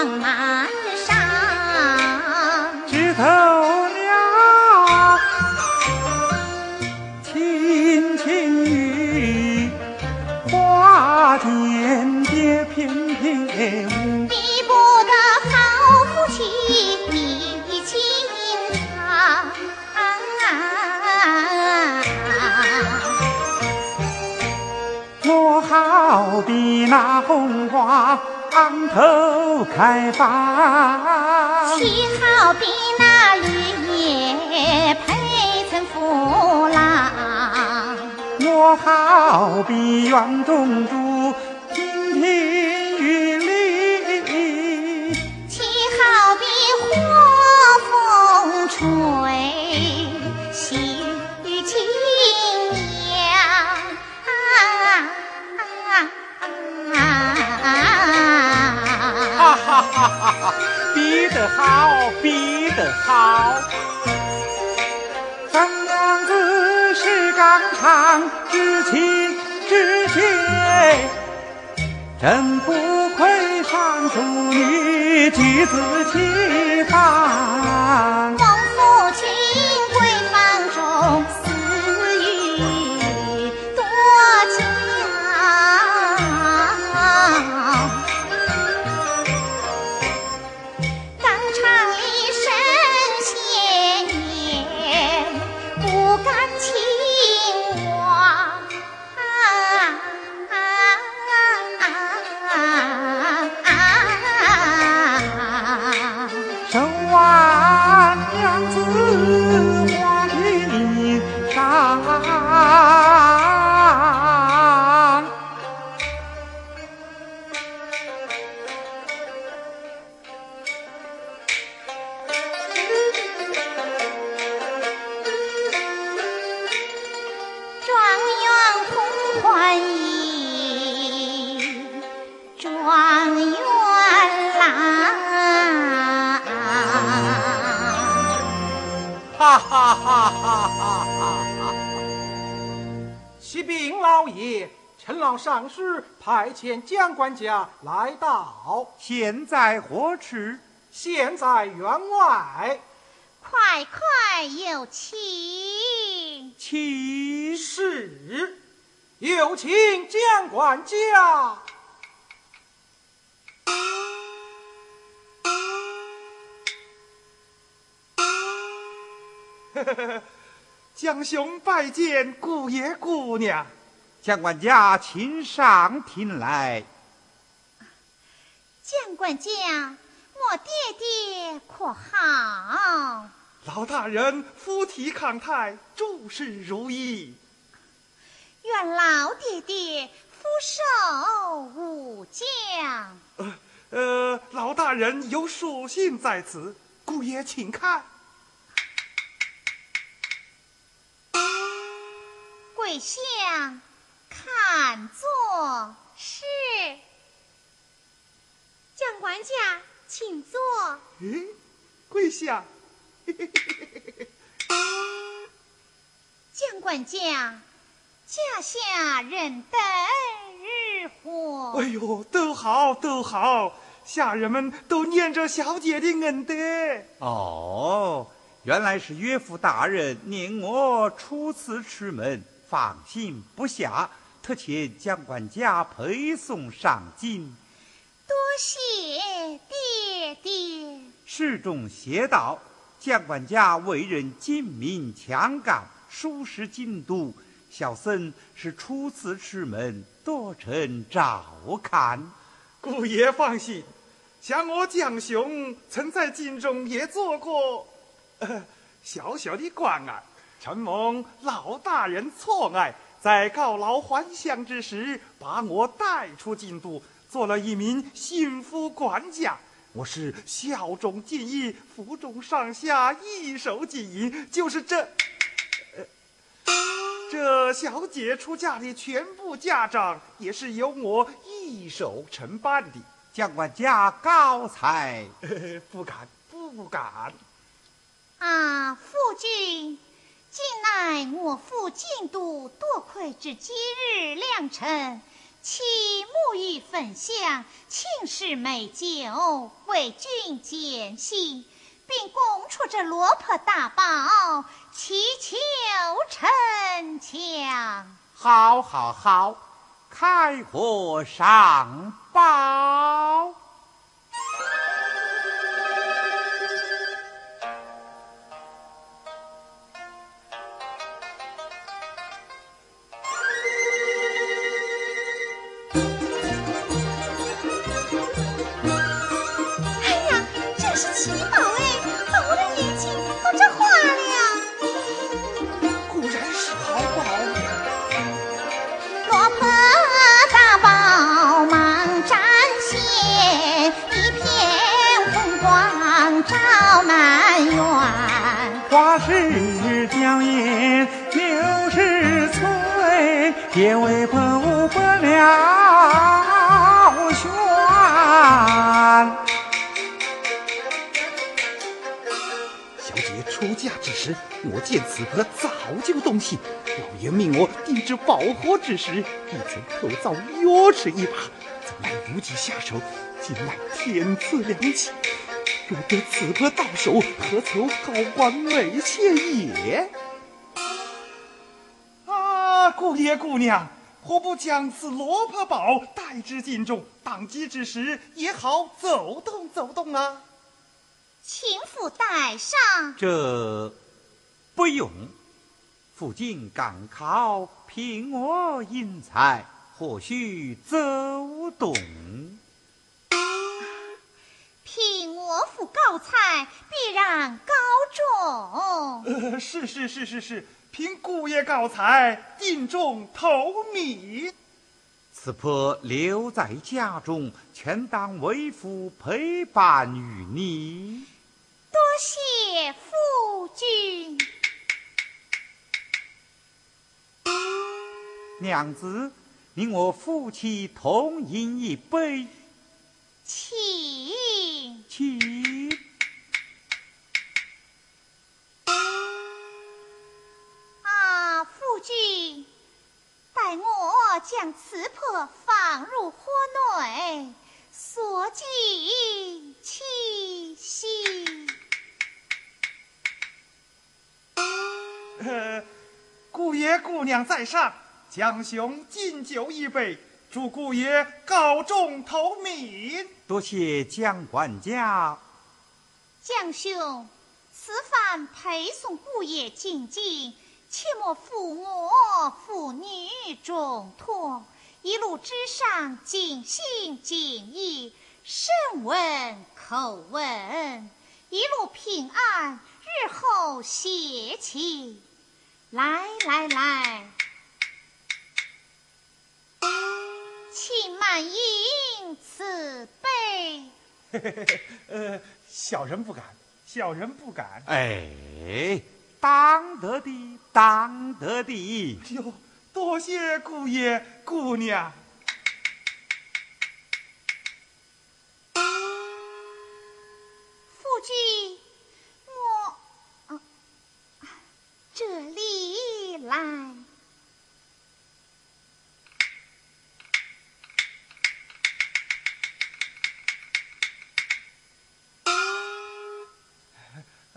上枝头鸟轻轻语花间蝶翩翩舞比不得好夫妻觅情长我好比那红花头开放，岂好比那绿叶配成夫郎。我好比园中竹，好。三娘子是刚强之气之节，真不愧尚淑女，举子齐范。遣江管家来到，现在何处？现在员外。快快有请。请是，有请江管家。江兄拜见姑爷姑娘。蒋管家，请上庭来。蒋管家，我爹爹可好？老大人夫体康泰，诸事如意。愿老爹爹福寿无疆。呃呃，老大人有书信在此，姑爷请看。跪下。看作是，蒋管家，请坐。哎，跪下。蒋管家，家下人等如何？哎呦，都好，都好。下人们都念着小姐的恩德。哦，原来是岳父大人念我初次出门，放心不下，特请蒋管家陪送上京。多谢爹爹。侍中写道：“蒋管家为人精明强干，熟识京都。小僧是初次出门，多承照看。姑爷放心，想我蒋雄曾在京中也做过，呃，小小的官儿，承蒙老大人错爱，在告老还乡之时，把我带出京都，做了一名心腹管家。我是效忠尽义，府中上下一手经营，就是这，呃，这小姐出嫁的全部嫁妆，也是由我一手承办的。将管家高才，不敢，不敢。啊，夫君，近来我赴京都，多亏之今日良辰。其沐浴焚香，请示美酒，为君饯行，并供出这落魄大宝，祈求臣强。好，好，好，开火上报。也为不了悬。小姐出嫁之时，我见此婆早就动心，老爷命我定制宝盒之时，亦曾构造钥匙一把，怎奈无极下手，今乃天赐良机。若得此婆到手，何愁高官美妾也？啊，姑爷姑娘，何不将此罗帕宝带至京中？当机之时也好走动走动啊！请府带上。这不用，附近赶考，凭我英才，或许走动。凭我府高才，必然高中。呃，是是是是是，凭姑爷高才，定中头米。此婆留在家中，全当为夫陪伴与你。多谢夫君。娘子，你我夫妻同饮一杯。请，请。啊，夫君，待我将瓷婆放入火内，锁进七夕。呃，姑爷姑娘在上，江兄敬酒一杯，祝姑爷高中头名。多谢江管家。江兄，此番陪送姑爷进京，切莫负我父女重托。一路之上，尽心尽意，审问口问，一路平安，日后谢亲。来来来，请满饮此杯。呃，小人不敢，小人不敢。哎，当得的，当得的。哟，多谢姑爷姑娘。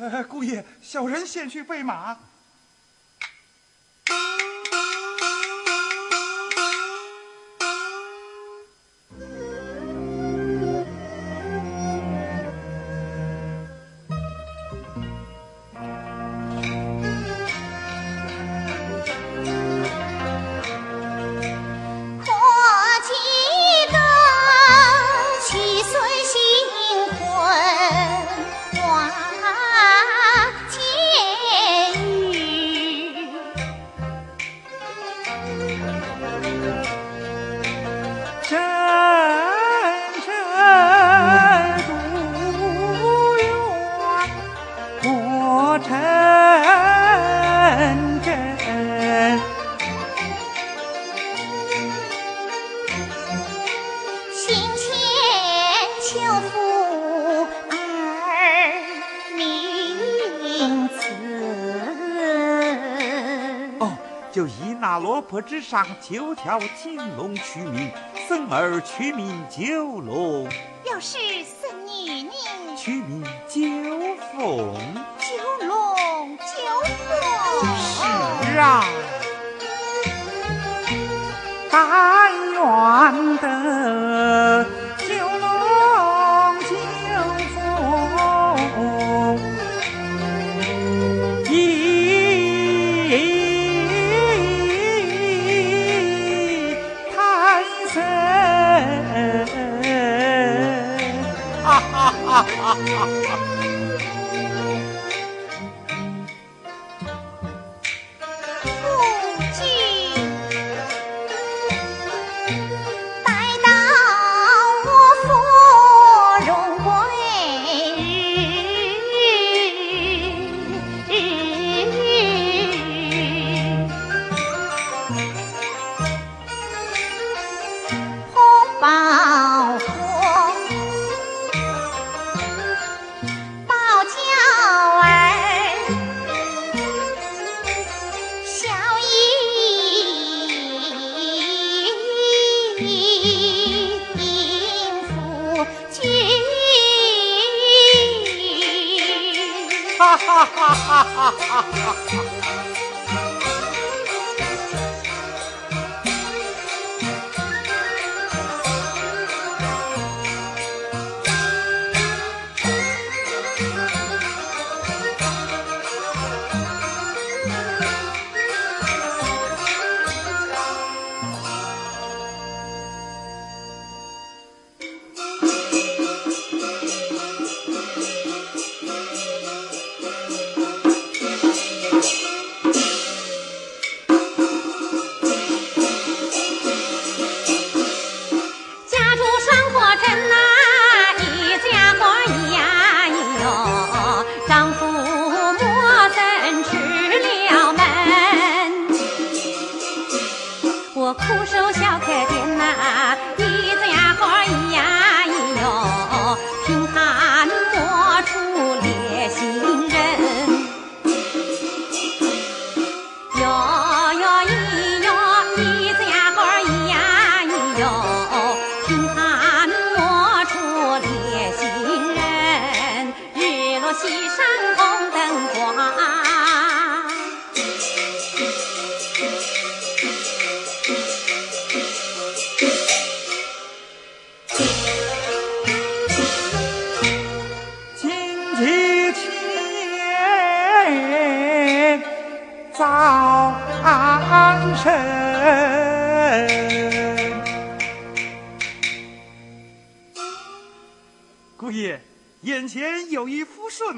呃，姑爷，小人先去备马。落魄之上，九条金龙取名，生儿取名九龙。要是生女呢？取名九凤。九龙九凤。是啊。但愿得。哈哈。哈哈哈哈。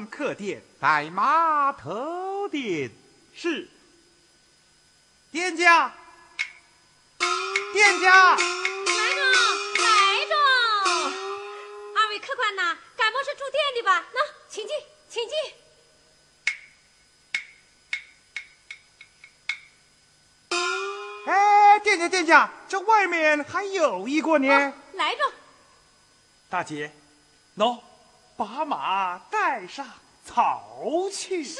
客店带马头店是店家，店家来着来着，二位客官呐，感冒是住店的吧？那请进，请进。哎，店家店家，这外面还有一个呢。来着，大姐，喏，把马带上。草去是，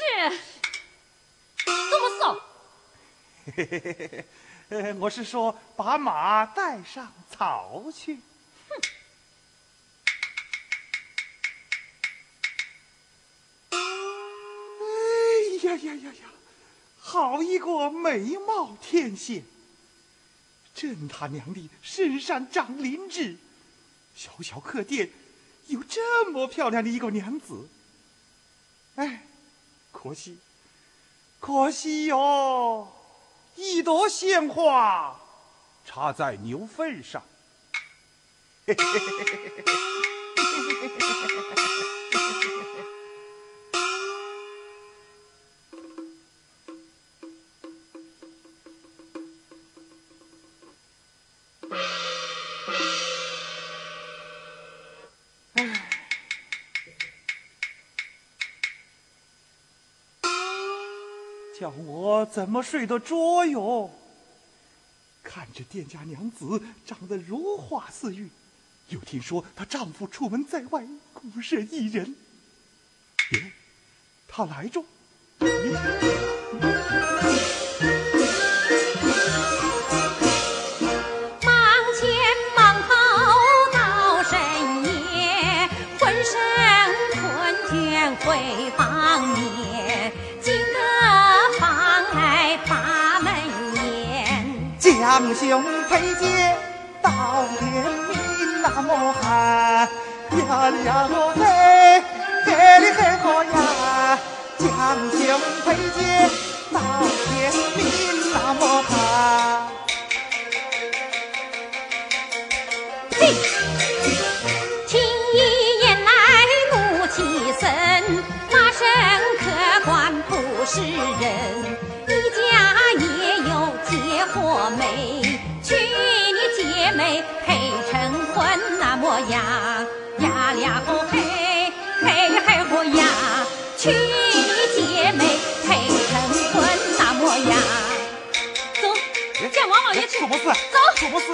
这么送！嘿嘿嘿嘿嘿，我是说把马带上草去。哼！哎呀呀呀呀！好一个美貌天仙！真他娘的身上长灵芝，小小客店有这么漂亮的一个娘子。哎，可惜，可惜哟，一朵鲜花插在牛粪上。嘿嘿嘿嘿嘿嘿嘿。叫我怎么睡得着哟？看着店家娘子长得如花似玉，又听说她丈夫出门在外孤身一人，耶，他来着。英雄佩剑到天明那么寒，呀呀哦嘿，嘿哩嘿呵呀，英雄佩剑到天明那么寒。是，走，楚不是。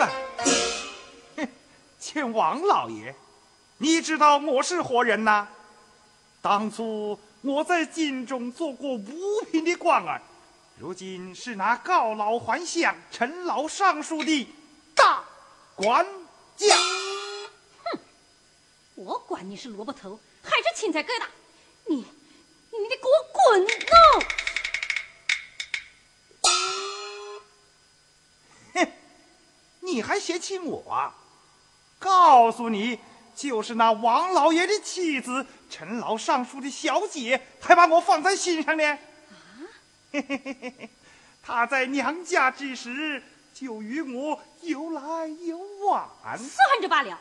哼，见王老爷，你知道我是何人呐？当初我在京中做过五品的官儿。如今是拿告老还乡、陈老上书的大官家。哼，我管你是萝卜头还是青菜疙瘩，你你你得给我滚你还嫌弃我？啊？告诉你，就是那王老爷的妻子陈老尚书的小姐，还把我放在心上呢。嘿嘿嘿嘿嘿，他在娘家之时就与我有来有往，算着罢了。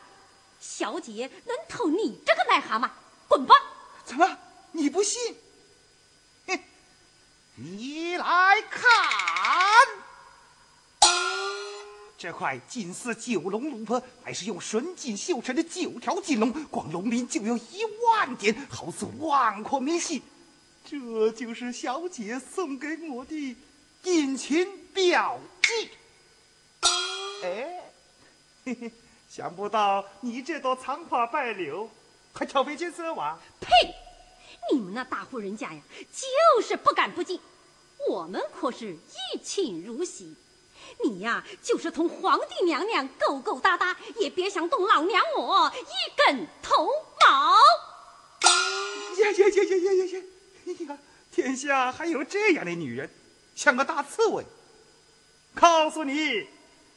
小姐能偷你这个癞蛤蟆？滚吧！怎么你不信？嘿，你来看，这块金丝九龙龙婆，乃是用纯金绣成的九条金龙，光龙鳞就有一万点，好似万颗明细。这就是小姐送给我的隐情表记。哎，嘿嘿，想不到你这朵残花败柳还挑肥拣瘦啊！呸！你们那大户人家呀，就是不干不净。我们可是一亲如洗。你呀，就是同皇帝娘娘勾勾搭搭，也别想动老娘我一根头毛。呀呀呀呀呀呀呀！哎呀，天下还有这样的女人，像个大刺猬。告诉你，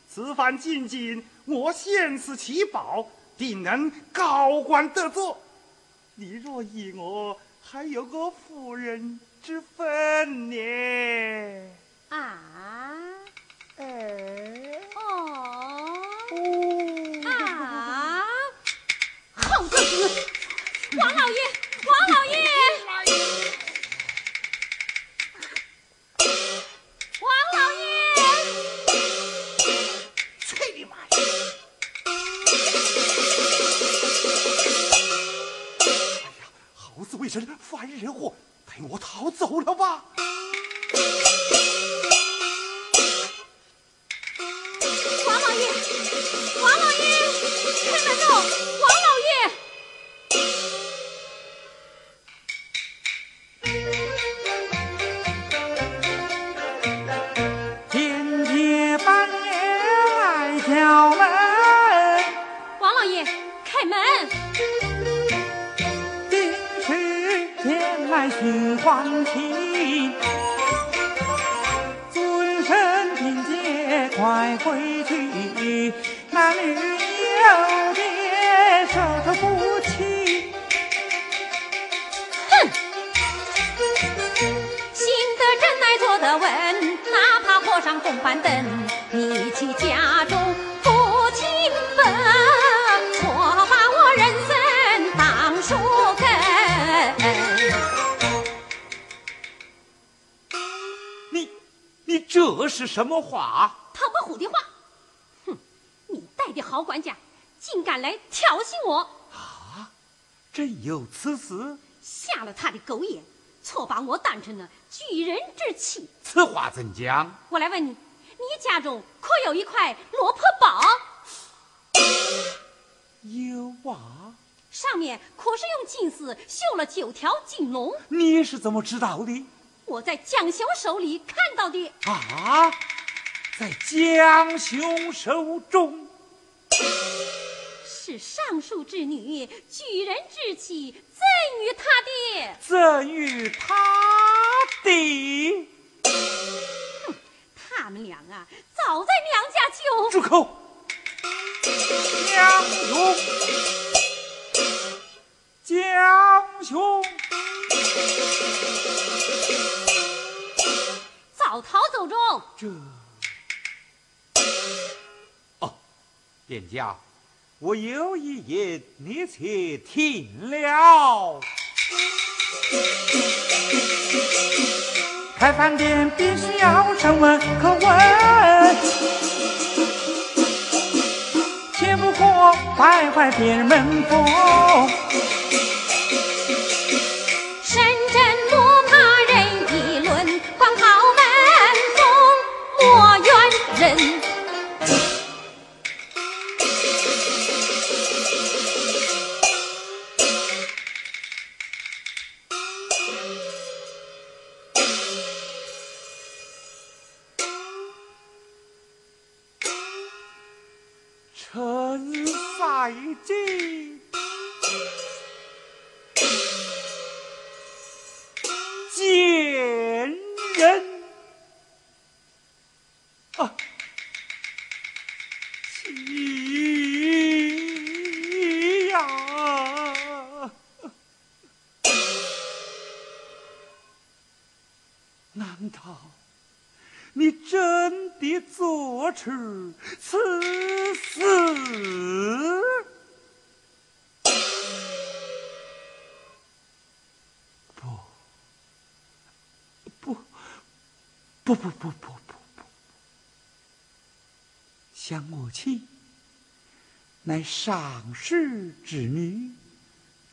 此番进京，我献此奇宝，定能高官得坐。你若依我，还有个夫人之分呢。啊？哎？哦？啊？好个子！王老爷，王老爷！犯人祸，陪我逃走了吧！王老爷，开门喽！王老爷，今天半夜来敲门。王老爷，开门。来寻欢。有别手头不齐。哼！行得正来坐得稳，哪怕火上红板凳，你去家中不清分，错把我人生当树根。你你这是什么话？的好管家，竟敢来挑衅我！啊，真有此事？瞎了他的狗眼，错把我当成了举人之妻。此话怎讲？我来问你，你家中可有一块罗破宝？有啊。上面可是用金丝绣了九条金龙？你是怎么知道的？我在蒋兄手里看到的。啊，在江兄手中。是尚书之女，举人之妻，赠与他爹，赠与他的。哼，他们俩啊，早在娘家就住口！江兄，江兄，早逃走中。这，殿下。我有一言，你且听了。开饭店必须要审问可问，切不可败坏别人门风。我是知乃上世之女，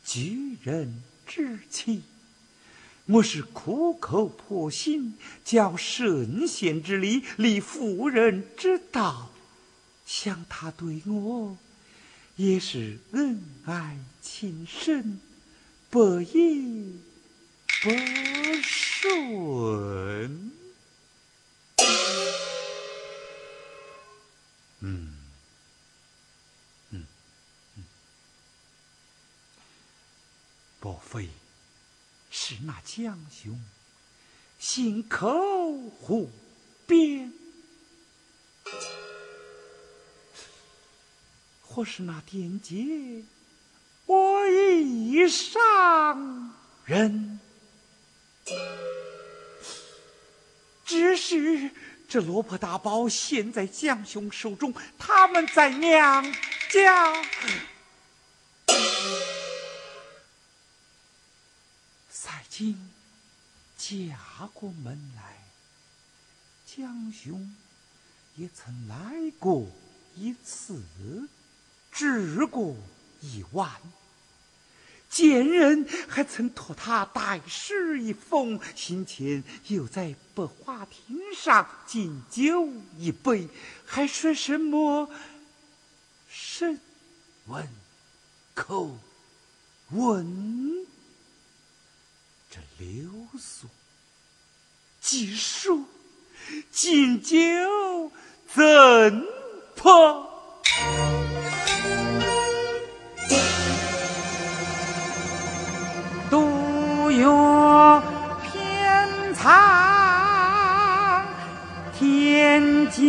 举人之妻。我是苦口婆心教圣贤之礼，立妇人之道，想他对我也是恩爱情深，不义不顺。嗯莫非？是那蒋兄心口胡编，或是那典籍我已上人，只是这罗破大宝现在蒋兄手中，他们在娘家。今嫁过门来，江兄也曾来过一次，治过一晚。贱人还曾托他带诗一封，先前又在百花亭上敬酒一杯，还说什么审问口问。流苏，几数锦酒怎破？独有偏藏天酒。